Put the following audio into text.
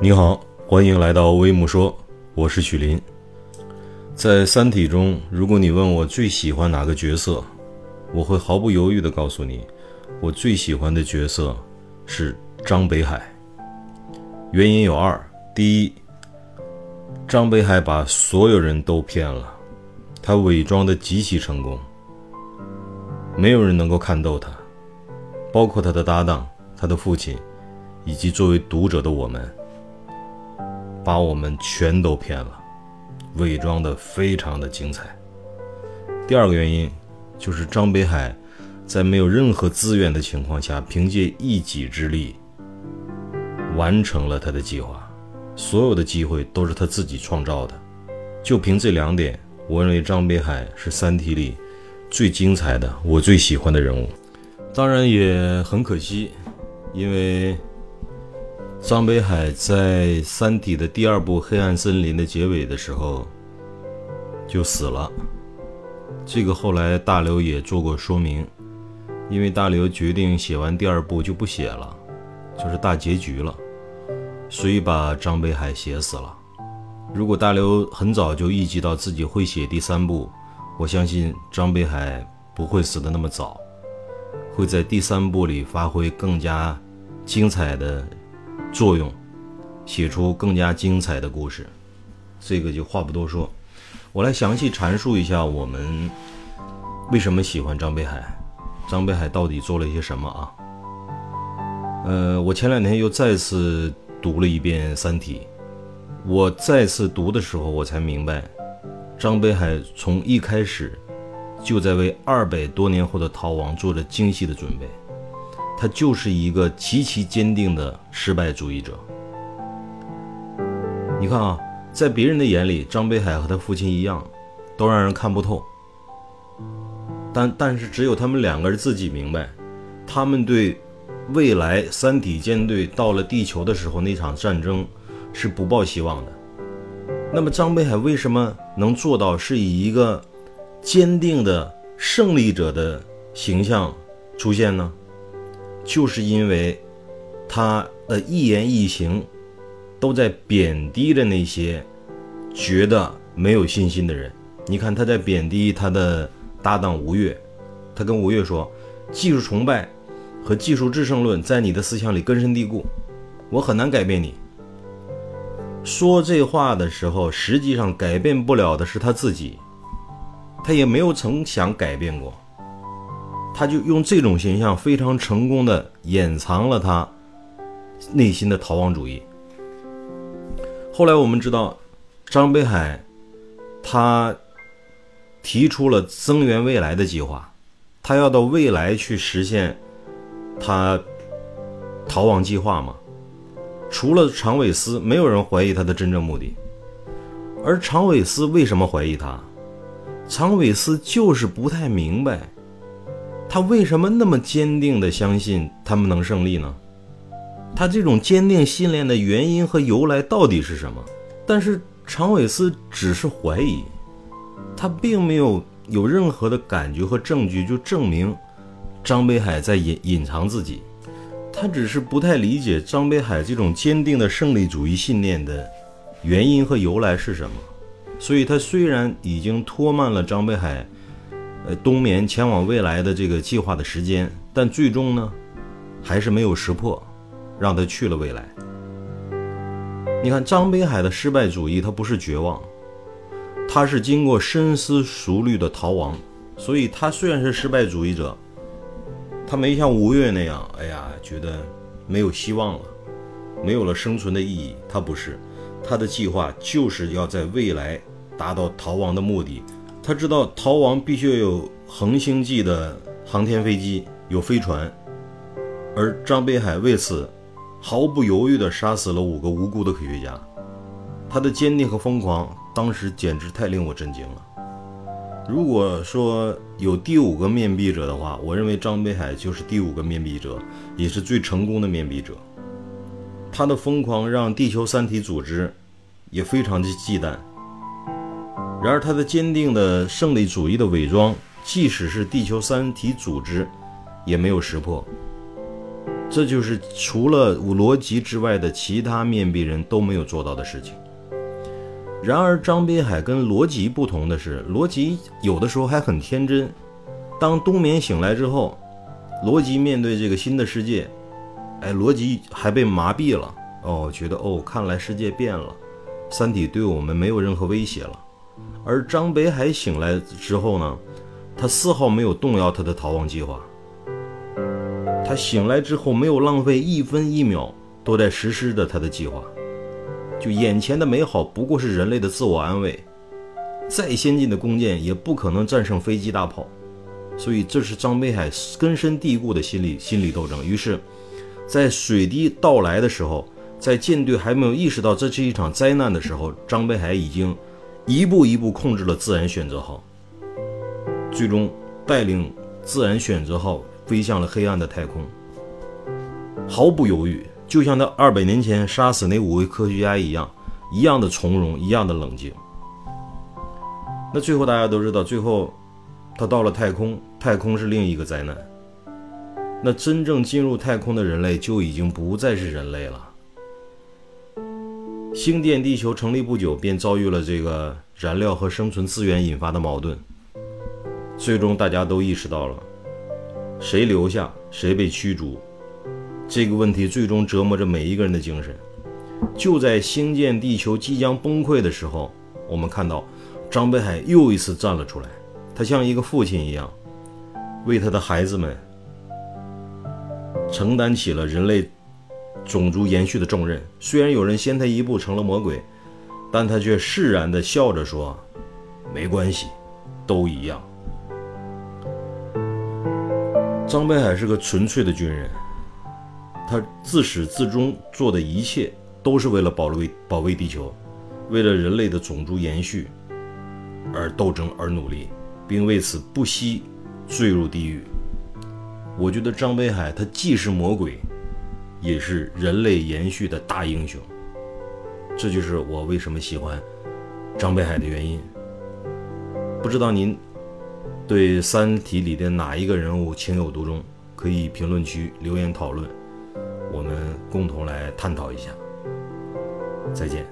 你好，欢迎来到微木说，我是许林。在《三体》中，如果你问我最喜欢哪个角色，我会毫不犹豫地告诉你，我最喜欢的角色是张北海。原因有二：第一，张北海把所有人都骗了，他伪装的极其成功，没有人能够看透他，包括他的搭档、他的父亲，以及作为读者的我们。把我们全都骗了，伪装的非常的精彩。第二个原因就是张北海在没有任何资源的情况下，凭借一己之力完成了他的计划，所有的机会都是他自己创造的。就凭这两点，我认为张北海是《三体》里最精彩的、我最喜欢的人物。当然也很可惜，因为。张北海在《三体》的第二部《黑暗森林》的结尾的时候就死了。这个后来大刘也做过说明，因为大刘决定写完第二部就不写了，就是大结局了，所以把张北海写死了。如果大刘很早就预计到自己会写第三部，我相信张北海不会死的那么早，会在第三部里发挥更加精彩的。作用，写出更加精彩的故事，这个就话不多说，我来详细阐述一下我们为什么喜欢张北海，张北海到底做了一些什么啊？呃，我前两天又再次读了一遍《三体》，我再次读的时候，我才明白，张北海从一开始就在为二百多年后的逃亡做着精细的准备。他就是一个极其坚定的失败主义者。你看啊，在别人的眼里，张北海和他父亲一样，都让人看不透。但但是，只有他们两个人自己明白，他们对未来三体舰队到了地球的时候那场战争是不抱希望的。那么，张北海为什么能做到是以一个坚定的胜利者的形象出现呢？就是因为他的一言一行都在贬低着那些觉得没有信心的人。你看他在贬低他的搭档吴越，他跟吴越说：“技术崇拜和技术制胜论在你的思想里根深蒂固，我很难改变你。”说这话的时候，实际上改变不了的是他自己，他也没有曾想改变过。他就用这种形象非常成功的掩藏了他内心的逃亡主义。后来我们知道，张北海他提出了增援未来的计划，他要到未来去实现他逃亡计划嘛？除了常伟思，没有人怀疑他的真正目的。而常伟思为什么怀疑他？常伟思就是不太明白。他为什么那么坚定地相信他们能胜利呢？他这种坚定信念的原因和由来到底是什么？但是常伟思只是怀疑，他并没有有任何的感觉和证据就证明张北海在隐隐藏自己。他只是不太理解张北海这种坚定的胜利主义信念的原因和由来是什么。所以，他虽然已经拖慢了张北海。呃，冬眠前往未来的这个计划的时间，但最终呢，还是没有识破，让他去了未来。你看张北海的失败主义，他不是绝望，他是经过深思熟虑的逃亡。所以，他虽然是失败主义者，他没像吴越那样，哎呀，觉得没有希望了，没有了生存的意义。他不是，他的计划就是要在未来达到逃亡的目的。他知道逃亡必须要有恒星际的航天飞机，有飞船，而张北海为此毫不犹豫地杀死了五个无辜的科学家。他的坚定和疯狂，当时简直太令我震惊了。如果说有第五个面壁者的话，我认为张北海就是第五个面壁者，也是最成功的面壁者。他的疯狂让地球三体组织也非常的忌惮。然而，他的坚定的胜利主义的伪装，即使是地球三体组织，也没有识破。这就是除了罗辑之外的其他面壁人都没有做到的事情。然而，张北海跟罗辑不同的是，罗辑有的时候还很天真。当冬眠醒来之后，罗辑面对这个新的世界，哎，罗辑还被麻痹了。哦，觉得哦，看来世界变了，三体对我们没有任何威胁了。而张北海醒来之后呢，他丝毫没有动摇他的逃亡计划。他醒来之后没有浪费一分一秒，都在实施着他的计划。就眼前的美好不过是人类的自我安慰，再先进的弓箭也不可能战胜飞机大炮，所以这是张北海根深蒂固的心理心理斗争。于是，在水滴到来的时候，在舰队还没有意识到这是一场灾难的时候，张北海已经一步一步控制了自然选择号，最终带领自然选择号飞向了黑暗的太空，毫不犹豫。就像他二百年前杀死那五位科学家一样，一样的从容，一样的冷静。那最后大家都知道，最后他到了太空，太空是另一个灾难。那真正进入太空的人类就已经不再是人类了。星舰地球成立不久，便遭遇了这个燃料和生存资源引发的矛盾。最终大家都意识到了，谁留下，谁被驱逐。这个问题最终折磨着每一个人的精神。就在星舰地球即将崩溃的时候，我们看到张北海又一次站了出来。他像一个父亲一样，为他的孩子们承担起了人类种族延续的重任。虽然有人先他一步成了魔鬼，但他却释然地笑着说：“没关系，都一样。”张北海是个纯粹的军人。他自始至终做的一切，都是为了保卫保卫地球，为了人类的种族延续而斗争而努力，并为此不惜坠入地狱。我觉得张北海他既是魔鬼，也是人类延续的大英雄。这就是我为什么喜欢张北海的原因。不知道您对《三体》里的哪一个人物情有独钟？可以评论区留言讨论。我们共同来探讨一下。再见。